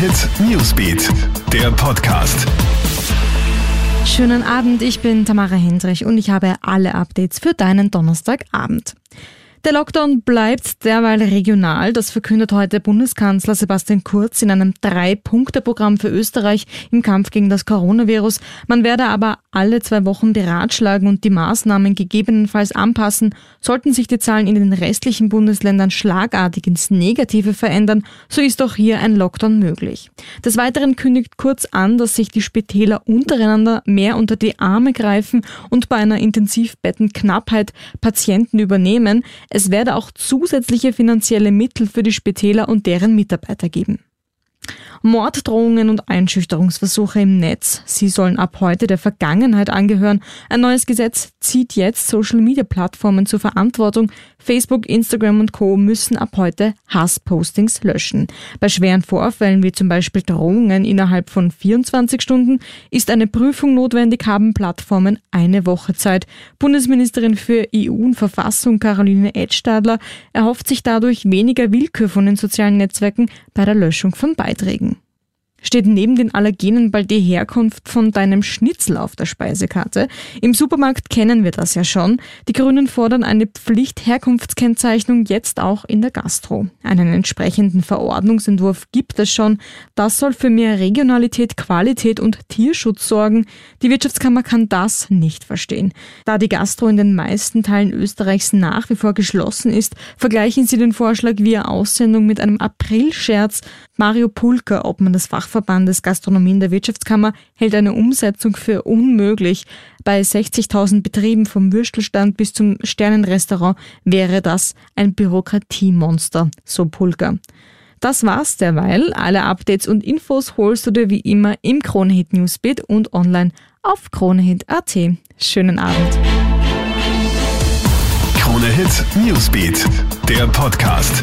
Hit Newsbeat, der Podcast. Schönen Abend, ich bin Tamara Hendrich und ich habe alle Updates für deinen Donnerstagabend. Der Lockdown bleibt derweil regional. Das verkündet heute Bundeskanzler Sebastian Kurz in einem Drei-Punkte-Programm für Österreich im Kampf gegen das Coronavirus. Man werde aber alle zwei Wochen beratschlagen und die Maßnahmen gegebenenfalls anpassen. Sollten sich die Zahlen in den restlichen Bundesländern schlagartig ins Negative verändern, so ist auch hier ein Lockdown möglich. Des Weiteren kündigt Kurz an, dass sich die Spitäler untereinander mehr unter die Arme greifen und bei einer Intensivbettenknappheit Patienten übernehmen. Es werde auch zusätzliche finanzielle Mittel für die Spitäler und deren Mitarbeiter geben. Morddrohungen und Einschüchterungsversuche im Netz. Sie sollen ab heute der Vergangenheit angehören. Ein neues Gesetz zieht jetzt Social-Media-Plattformen zur Verantwortung. Facebook, Instagram und Co. müssen ab heute Hasspostings löschen. Bei schweren Vorfällen wie zum Beispiel Drohungen innerhalb von 24 Stunden ist eine Prüfung notwendig, haben Plattformen eine Woche Zeit. Bundesministerin für EU und Verfassung Caroline Edstadler erhofft sich dadurch weniger Willkür von den sozialen Netzwerken bei der Löschung von Beiträgen steht neben den Allergenen bald die Herkunft von deinem Schnitzel auf der Speisekarte. Im Supermarkt kennen wir das ja schon. Die Grünen fordern eine Pflichtherkunftskennzeichnung jetzt auch in der Gastro. Einen entsprechenden Verordnungsentwurf gibt es schon. Das soll für mehr Regionalität, Qualität und Tierschutz sorgen. Die Wirtschaftskammer kann das nicht verstehen. Da die Gastro in den meisten Teilen Österreichs nach wie vor geschlossen ist, vergleichen sie den Vorschlag via Aussendung mit einem Aprilscherz. Mario Pulker, ob man das Fach Fachverbandes Gastronomie in der Wirtschaftskammer hält eine Umsetzung für unmöglich. Bei 60.000 Betrieben vom Würstelstand bis zum Sternenrestaurant wäre das ein Bürokratiemonster, so Pulker. Das war's derweil. Alle Updates und Infos holst du dir wie immer im Kronehit Newsbeat und online auf kronehit.at. Schönen Abend. Kronehit Newsbeat, der Podcast.